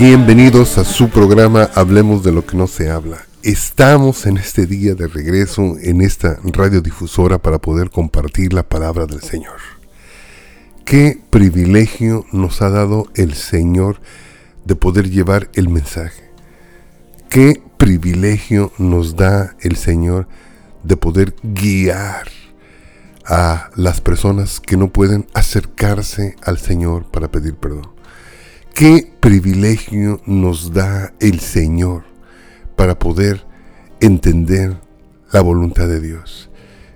Bienvenidos a su programa Hablemos de lo que no se habla. Estamos en este día de regreso en esta radiodifusora para poder compartir la palabra del Señor. Qué privilegio nos ha dado el Señor de poder llevar el mensaje. Qué privilegio nos da el Señor de poder guiar a las personas que no pueden acercarse al Señor para pedir perdón. Qué privilegio nos da el Señor para poder entender la voluntad de Dios.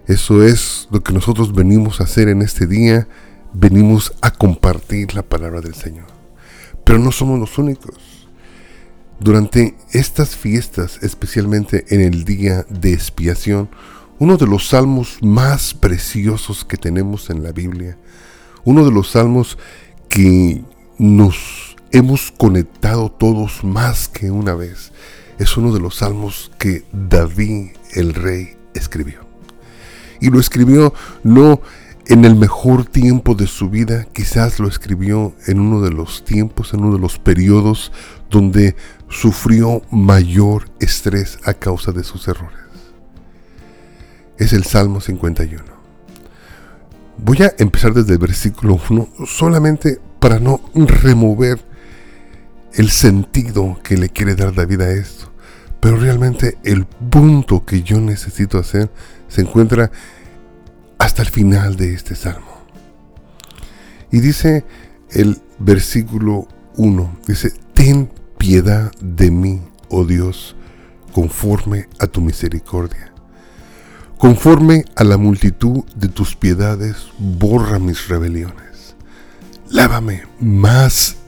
Eso es lo que nosotros venimos a hacer en este día. Venimos a compartir la palabra del Señor. Pero no somos los únicos. Durante estas fiestas, especialmente en el día de expiación, uno de los salmos más preciosos que tenemos en la Biblia, uno de los salmos que nos hemos conectado todos más que una vez, es uno de los salmos que David el rey escribió. Y lo escribió no en el mejor tiempo de su vida, quizás lo escribió en uno de los tiempos, en uno de los periodos donde sufrió mayor estrés a causa de sus errores es el Salmo 51. Voy a empezar desde el versículo 1 solamente para no remover el sentido que le quiere dar David a esto. Pero realmente el punto que yo necesito hacer se encuentra hasta el final de este salmo. Y dice el versículo 1, dice, ten piedad de mí, oh Dios, conforme a tu misericordia Conforme a la multitud de tus piedades, borra mis rebeliones. Lávame más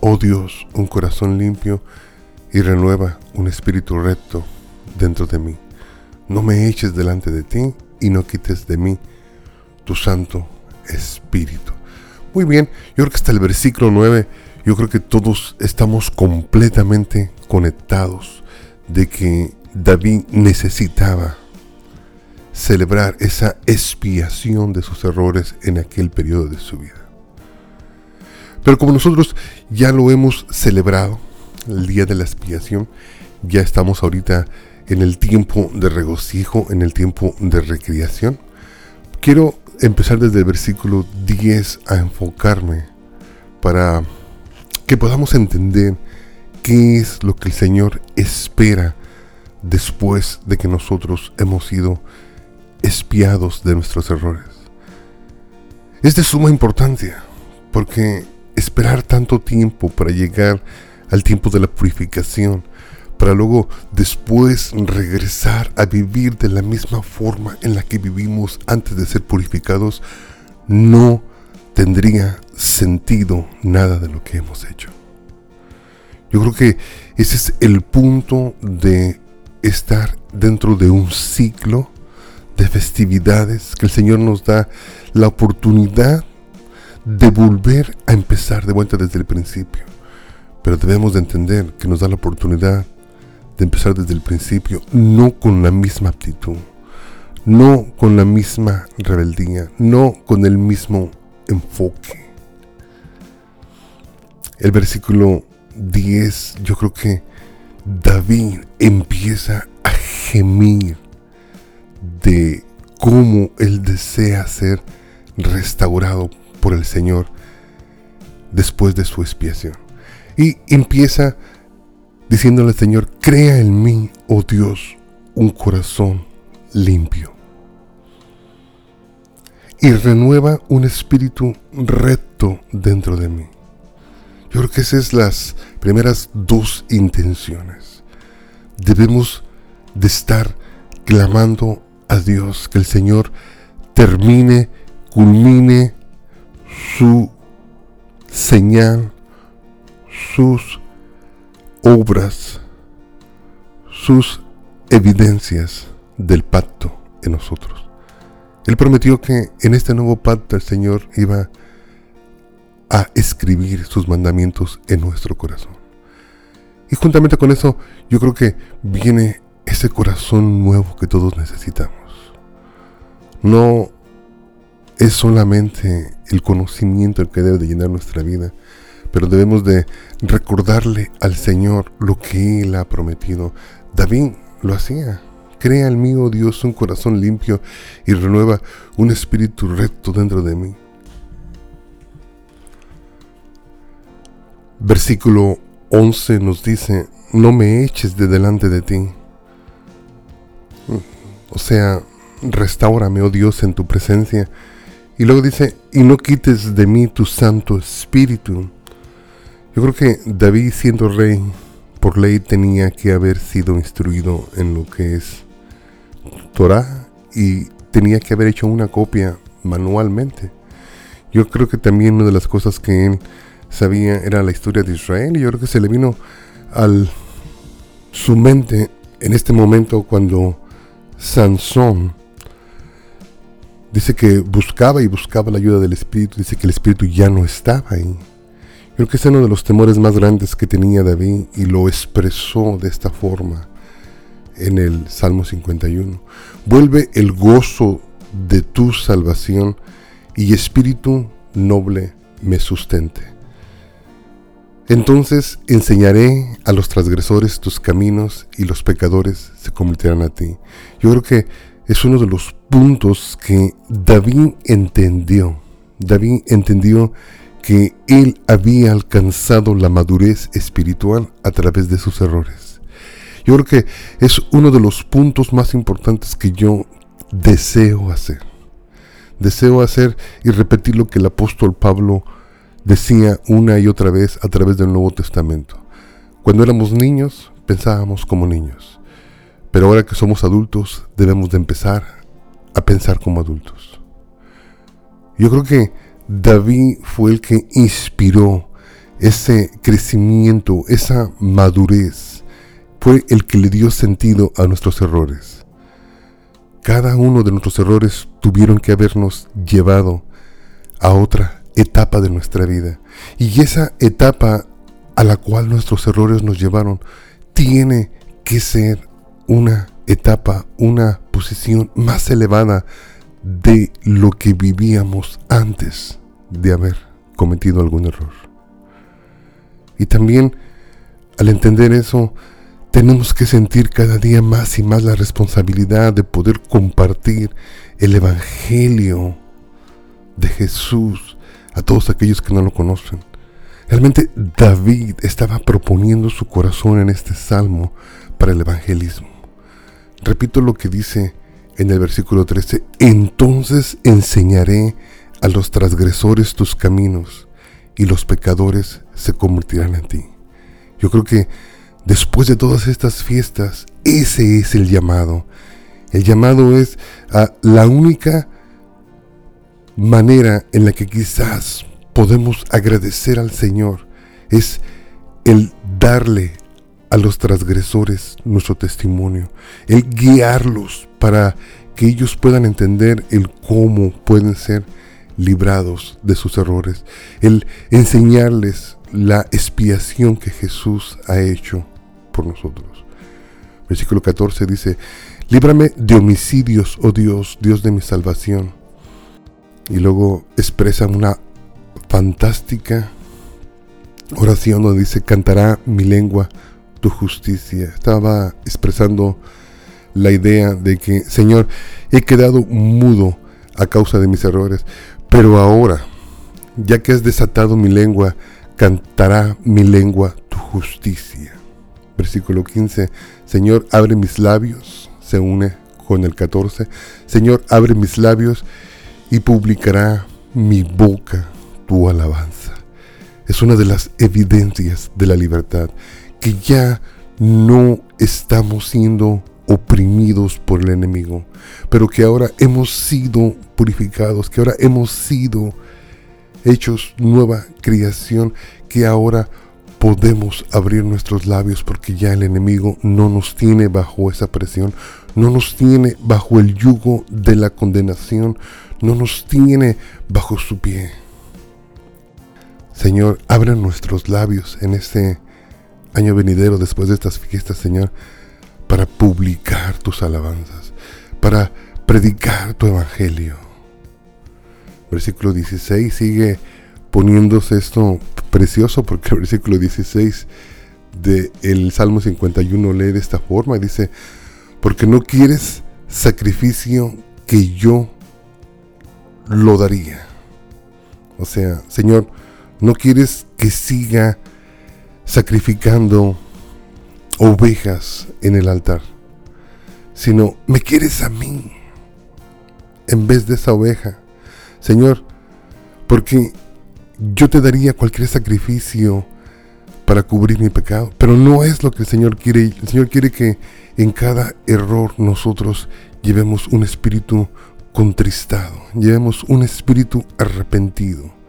oh Dios, un corazón limpio y renueva un espíritu recto dentro de mí. No me eches delante de ti y no quites de mí tu santo espíritu. Muy bien, yo creo que hasta el versículo 9, yo creo que todos estamos completamente conectados de que David necesitaba celebrar esa expiación de sus errores en aquel periodo de su vida. Pero como nosotros ya lo hemos celebrado, el día de la expiación, ya estamos ahorita en el tiempo de regocijo, en el tiempo de recreación. Quiero empezar desde el versículo 10 a enfocarme para que podamos entender qué es lo que el Señor espera después de que nosotros hemos sido espiados de nuestros errores. Es de suma importancia, porque esperar tanto tiempo para llegar al tiempo de la purificación, para luego después regresar a vivir de la misma forma en la que vivimos antes de ser purificados, no tendría sentido nada de lo que hemos hecho. Yo creo que ese es el punto de estar dentro de un ciclo de festividades que el Señor nos da la oportunidad de volver a empezar de vuelta desde el principio. Pero debemos de entender que nos da la oportunidad de empezar desde el principio, no con la misma aptitud, no con la misma rebeldía, no con el mismo enfoque. El versículo 10, yo creo que David empieza a gemir de cómo él desea ser restaurado por el Señor después de su expiación. Y empieza diciéndole al Señor, crea en mí, oh Dios, un corazón limpio. Y renueva un espíritu recto dentro de mí. Yo creo que esas son las primeras dos intenciones. Debemos de estar clamando a Dios que el Señor termine, culmine su señal, sus obras, sus evidencias del pacto en nosotros. Él prometió que en este nuevo pacto el Señor iba a escribir sus mandamientos en nuestro corazón. Y juntamente con eso, yo creo que viene ese corazón nuevo que todos necesitamos. No es solamente el conocimiento el que debe de llenar nuestra vida, pero debemos de recordarle al Señor lo que Él ha prometido. David lo hacía. Crea en mí, oh Dios, un corazón limpio y renueva un espíritu recto dentro de mí. Versículo 11 nos dice, no me eches de delante de ti. O sea, restaurame, oh Dios, en tu presencia. Y luego dice, y no quites de mí tu Santo Espíritu. Yo creo que David siendo rey, por ley tenía que haber sido instruido en lo que es Torah y tenía que haber hecho una copia manualmente. Yo creo que también una de las cosas que él sabía era la historia de Israel y yo creo que se le vino al su mente en este momento cuando Sansón dice que buscaba y buscaba la ayuda del Espíritu, dice que el Espíritu ya no estaba ahí. Creo que es uno de los temores más grandes que tenía David y lo expresó de esta forma en el Salmo 51. Vuelve el gozo de tu salvación y espíritu noble me sustente. Entonces enseñaré a los transgresores tus caminos y los pecadores se convertirán a ti. Yo creo que es uno de los puntos que David entendió. David entendió que él había alcanzado la madurez espiritual a través de sus errores. Yo creo que es uno de los puntos más importantes que yo deseo hacer. Deseo hacer y repetir lo que el apóstol Pablo decía una y otra vez a través del Nuevo Testamento. Cuando éramos niños, pensábamos como niños. Pero ahora que somos adultos, debemos de empezar a pensar como adultos. Yo creo que David fue el que inspiró ese crecimiento, esa madurez. Fue el que le dio sentido a nuestros errores. Cada uno de nuestros errores tuvieron que habernos llevado a otra etapa de nuestra vida. Y esa etapa a la cual nuestros errores nos llevaron tiene que ser una etapa, una posición más elevada de lo que vivíamos antes de haber cometido algún error. Y también al entender eso, tenemos que sentir cada día más y más la responsabilidad de poder compartir el Evangelio de Jesús a todos aquellos que no lo conocen. Realmente David estaba proponiendo su corazón en este salmo para el evangelismo. Repito lo que dice en el versículo 13, entonces enseñaré a los transgresores tus caminos y los pecadores se convertirán en ti. Yo creo que después de todas estas fiestas, ese es el llamado. El llamado es a la única manera en la que quizás podemos agradecer al Señor es el darle a los transgresores nuestro testimonio, el guiarlos para que ellos puedan entender el cómo pueden ser librados de sus errores, el enseñarles la expiación que Jesús ha hecho por nosotros. Versículo 14 dice, líbrame de homicidios, oh Dios, Dios de mi salvación. Y luego expresa una fantástica oración donde dice, cantará mi lengua tu justicia. Estaba expresando la idea de que, Señor, he quedado mudo a causa de mis errores, pero ahora, ya que has desatado mi lengua, cantará mi lengua tu justicia. versículo 15, Señor, abre mis labios, se une con el 14, Señor, abre mis labios y publicará mi boca tu alabanza. Es una de las evidencias de la libertad, que ya no estamos siendo oprimidos por el enemigo, pero que ahora hemos sido purificados, que ahora hemos sido hechos nueva creación, que ahora podemos abrir nuestros labios porque ya el enemigo no nos tiene bajo esa presión, no nos tiene bajo el yugo de la condenación, no nos tiene bajo su pie. Señor, abre nuestros labios en este año venidero después de estas fiestas, Señor, para publicar tus alabanzas, para predicar tu evangelio. Versículo 16 sigue poniéndose esto precioso porque el versículo 16 del Salmo 51 lee de esta forma, dice, porque no quieres sacrificio que yo lo daría. O sea, Señor, no quieres que siga sacrificando ovejas en el altar, sino me quieres a mí en vez de esa oveja. Señor, porque yo te daría cualquier sacrificio para cubrir mi pecado, pero no es lo que el Señor quiere. El Señor quiere que en cada error nosotros llevemos un espíritu contristado, llevemos un espíritu arrepentido.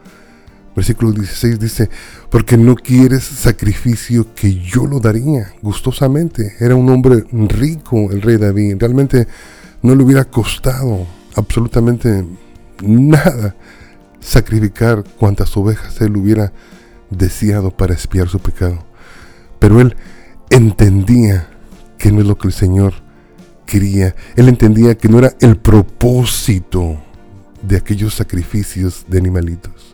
Versículo 16 dice, porque no quieres sacrificio que yo lo daría gustosamente. Era un hombre rico el rey David. Realmente no le hubiera costado absolutamente nada sacrificar cuantas ovejas él hubiera deseado para espiar su pecado. Pero él entendía que no es lo que el Señor quería. Él entendía que no era el propósito de aquellos sacrificios de animalitos.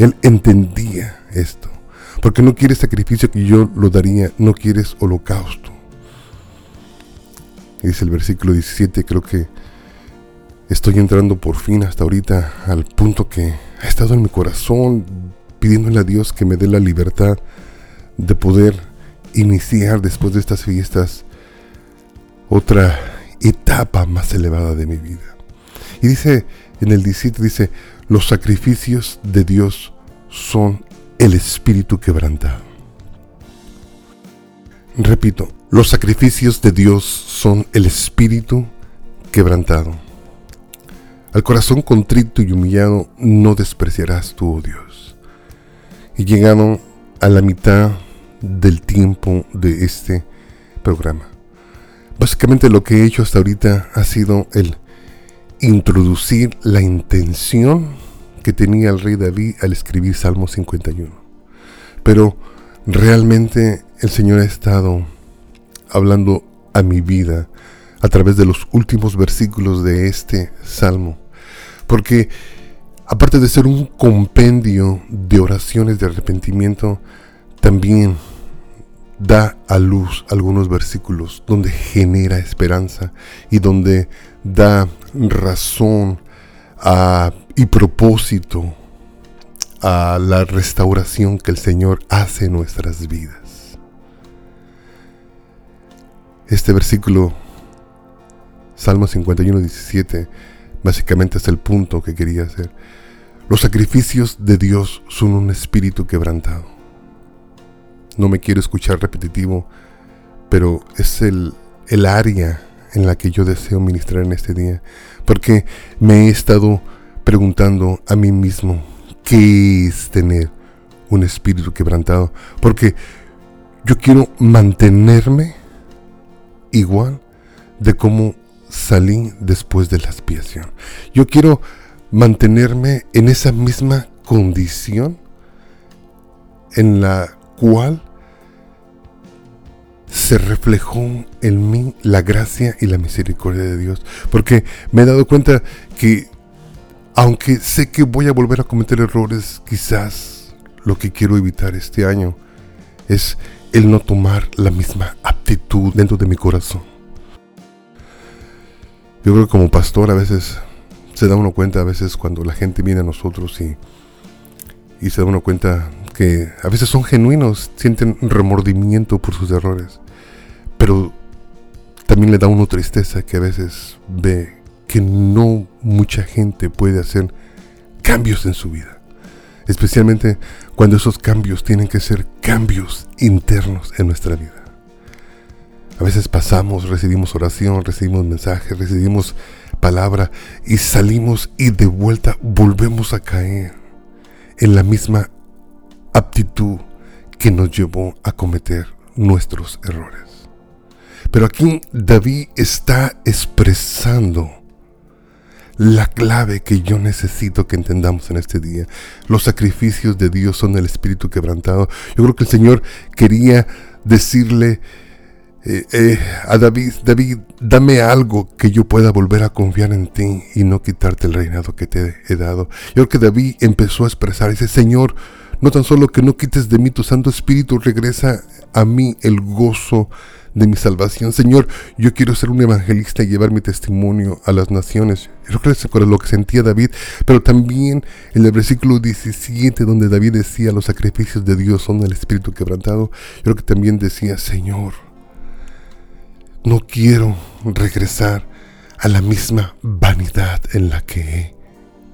Él entendía esto. Porque no quieres sacrificio que yo lo daría, no quieres holocausto. dice el versículo 17, creo que estoy entrando por fin hasta ahorita al punto que ha estado en mi corazón pidiéndole a Dios que me dé la libertad de poder iniciar después de estas fiestas otra etapa más elevada de mi vida. Y dice en el 17, dice, los sacrificios de Dios son el espíritu quebrantado. Repito, los sacrificios de Dios son el espíritu quebrantado. Al corazón contrito y humillado no despreciarás tú, oh. Y llegado a la mitad del tiempo de este programa. Básicamente lo que he hecho hasta ahorita ha sido el introducir la intención que tenía el rey David al escribir Salmo 51. Pero realmente el Señor ha estado hablando a mi vida a través de los últimos versículos de este salmo. Porque aparte de ser un compendio de oraciones de arrepentimiento, también da a luz algunos versículos donde genera esperanza y donde da razón y propósito a la restauración que el Señor hace en nuestras vidas. Este versículo, Salmo 51, 17, básicamente es el punto que quería hacer. Los sacrificios de Dios son un espíritu quebrantado. No me quiero escuchar repetitivo, pero es el, el área en la que yo deseo ministrar en este día, porque me he estado preguntando a mí mismo qué es tener un espíritu quebrantado, porque yo quiero mantenerme igual de cómo salí después de la expiación. Yo quiero mantenerme en esa misma condición en la cual se reflejó en mí la gracia y la misericordia de Dios. Porque me he dado cuenta que aunque sé que voy a volver a cometer errores, quizás lo que quiero evitar este año es el no tomar la misma aptitud dentro de mi corazón. Yo creo que como pastor a veces se da uno cuenta, a veces cuando la gente viene a nosotros y, y se da uno cuenta que a veces son genuinos, sienten remordimiento por sus errores, pero también le da uno tristeza que a veces ve que no mucha gente puede hacer cambios en su vida. Especialmente cuando esos cambios tienen que ser cambios internos en nuestra vida. A veces pasamos, recibimos oración, recibimos mensajes, recibimos palabra y salimos y de vuelta volvemos a caer en la misma aptitud que nos llevó a cometer nuestros errores. Pero aquí David está expresando la clave que yo necesito que entendamos en este día. Los sacrificios de Dios son el espíritu quebrantado. Yo creo que el Señor quería decirle eh, eh, a David, David, dame algo que yo pueda volver a confiar en ti y no quitarte el reinado que te he dado. Yo creo que David empezó a expresar, dice, Señor, no tan solo que no quites de mí tu Santo Espíritu, regresa a mí el gozo de mi salvación. Señor, yo quiero ser un evangelista y llevar mi testimonio a las naciones. Yo creo que lo que sentía David, pero también en el versículo 17 donde David decía los sacrificios de Dios son el espíritu quebrantado, yo creo que también decía, Señor, no quiero regresar a la misma vanidad en la que he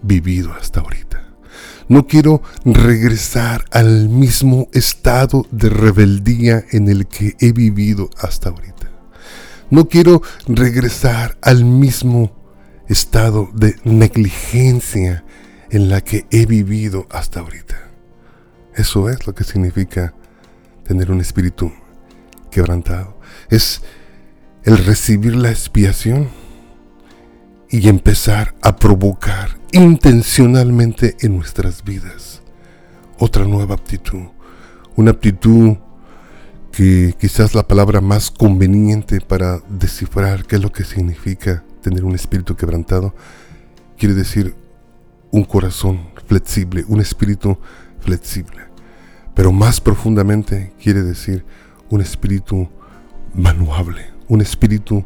vivido hasta ahorita. No quiero regresar al mismo estado de rebeldía en el que he vivido hasta ahorita. No quiero regresar al mismo estado de negligencia en la que he vivido hasta ahorita. Eso es lo que significa tener un espíritu quebrantado. Es el recibir la expiación y empezar a provocar intencionalmente en nuestras vidas otra nueva aptitud, una aptitud que quizás la palabra más conveniente para descifrar qué es lo que significa tener un espíritu quebrantado, quiere decir un corazón flexible, un espíritu flexible. Pero más profundamente quiere decir un espíritu manuable, un espíritu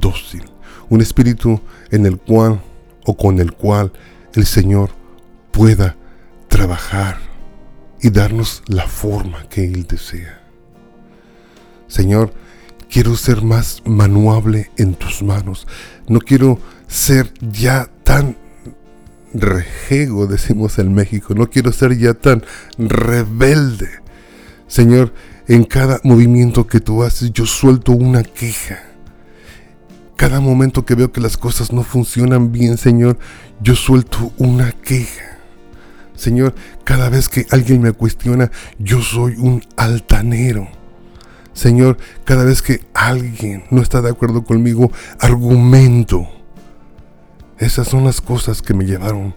dócil, un espíritu en el cual o con el cual el Señor pueda trabajar y darnos la forma que Él desea. Señor, quiero ser más manuable en tus manos. No quiero ser ya tan rejego, decimos en México. No quiero ser ya tan rebelde. Señor, en cada movimiento que tú haces yo suelto una queja cada momento que veo que las cosas no funcionan bien, Señor, yo suelto una queja. Señor, cada vez que alguien me cuestiona, yo soy un altanero. Señor, cada vez que alguien no está de acuerdo conmigo, argumento. Esas son las cosas que me llevaron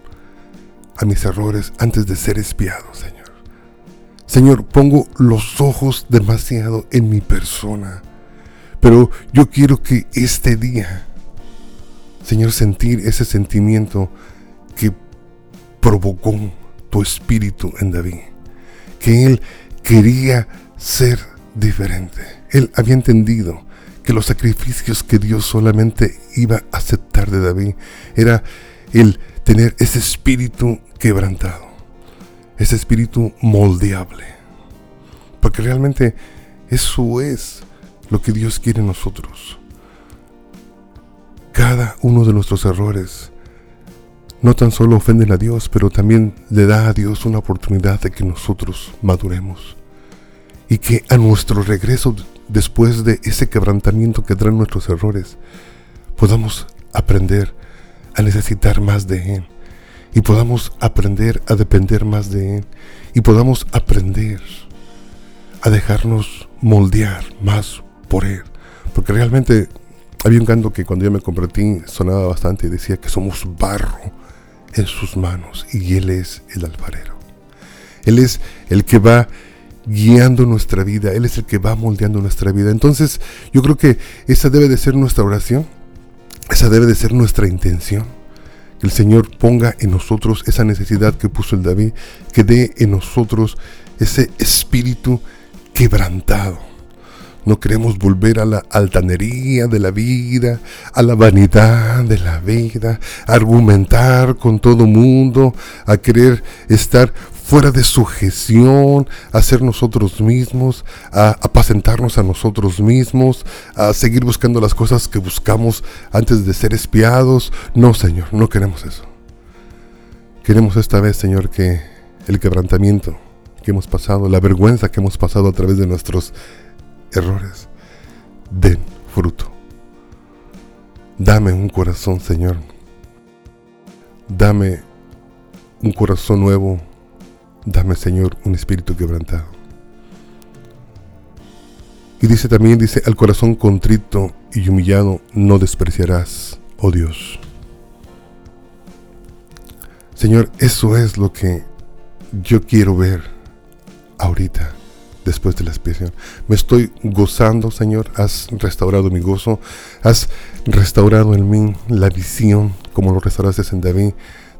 a mis errores antes de ser espiado, Señor. Señor, pongo los ojos demasiado en mi persona. Pero yo quiero que este día, Señor, sentir ese sentimiento que provocó tu espíritu en David. Que él quería ser diferente. Él había entendido que los sacrificios que Dios solamente iba a aceptar de David era el tener ese espíritu quebrantado, ese espíritu moldeable. Porque realmente eso es lo que Dios quiere en nosotros. Cada uno de nuestros errores no tan solo ofenden a Dios, pero también le da a Dios una oportunidad de que nosotros maduremos. Y que a nuestro regreso, después de ese quebrantamiento que traen nuestros errores, podamos aprender a necesitar más de Él. Y podamos aprender a depender más de Él. Y podamos aprender a dejarnos moldear más por Él. Porque realmente había un canto que cuando yo me convertí sonaba bastante y decía que somos barro en sus manos y Él es el alfarero. Él es el que va guiando nuestra vida, Él es el que va moldeando nuestra vida. Entonces yo creo que esa debe de ser nuestra oración, esa debe de ser nuestra intención. Que el Señor ponga en nosotros esa necesidad que puso el David, que dé en nosotros ese espíritu quebrantado No queremos volver a la altanería de la vida, a la vanidad de la vida, a argumentar con todo mundo, a querer estar fuera de sujeción, a ser nosotros mismos, a apacentarnos a nosotros mismos, a seguir buscando las cosas que buscamos antes de ser espiados. No, Señor, no queremos eso. Queremos esta vez, Señor, que el quebrantamiento que hemos pasado, la vergüenza que hemos pasado a través de nuestros errores, den fruto. Dame un corazón, Señor. Dame un corazón nuevo. Dame, Señor, un espíritu quebrantado. Y dice también, dice, al corazón contrito y humillado no despreciarás, oh Dios. Señor, eso es lo que yo quiero ver ahorita, después de la expiación. Me estoy gozando, Señor. Has restaurado mi gozo. Has restaurado en mí la visión, como lo restauraste en David,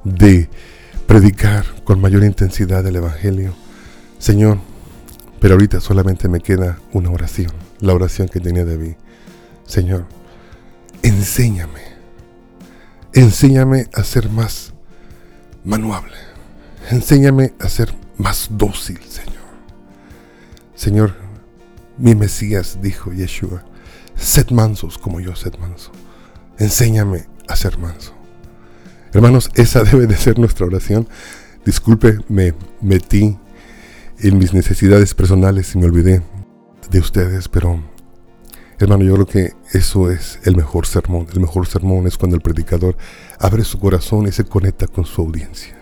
de predicar con mayor intensidad el Evangelio. Señor, pero ahorita solamente me queda una oración, la oración que tenía David. Señor, enséñame, enséñame a ser más manuable. Enséñame a ser más dócil, Señor. Señor, mi Mesías, dijo Yeshua, sed mansos como yo sed manso. Enséñame a ser manso. Hermanos, esa debe de ser nuestra oración. Disculpe, me metí en mis necesidades personales y me olvidé de ustedes, pero hermano, yo creo que eso es el mejor sermón. El mejor sermón es cuando el predicador abre su corazón y se conecta con su audiencia.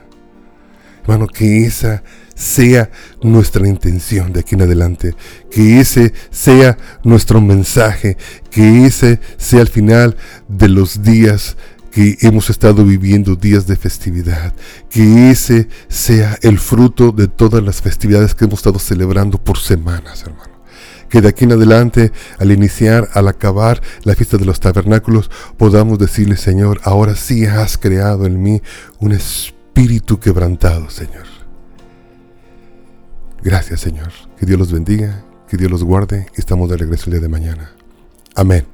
Hermano, que esa sea nuestra intención de aquí en adelante, que ese sea nuestro mensaje, que ese sea el final de los días que hemos estado viviendo días de festividad, que ese sea el fruto de todas las festividades que hemos estado celebrando por semanas, hermano. Que de aquí en adelante, al iniciar, al acabar la fiesta de los tabernáculos, podamos decirle, Señor, ahora sí has creado en mí un espíritu quebrantado, Señor. Gracias, Señor. Que Dios los bendiga, que Dios los guarde y estamos de regreso el día de mañana. Amén.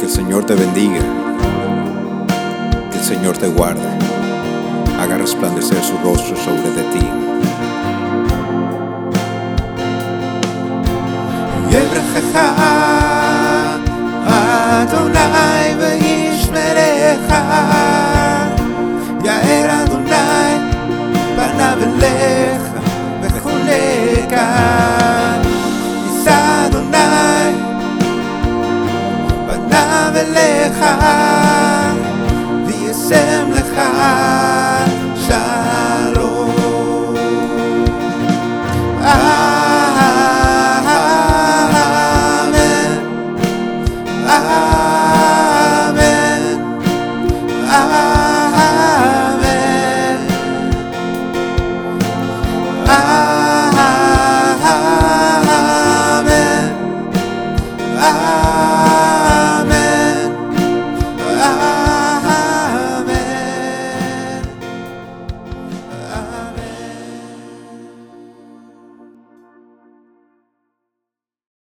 Que el Señor te bendiga. Que el Señor te guarde. Haga resplandecer su rostro sobre de ti. Adonai שמריך, יאר אדוני פניו אליך וכולי כאן. יישא אדוני פניו אליך וישם לך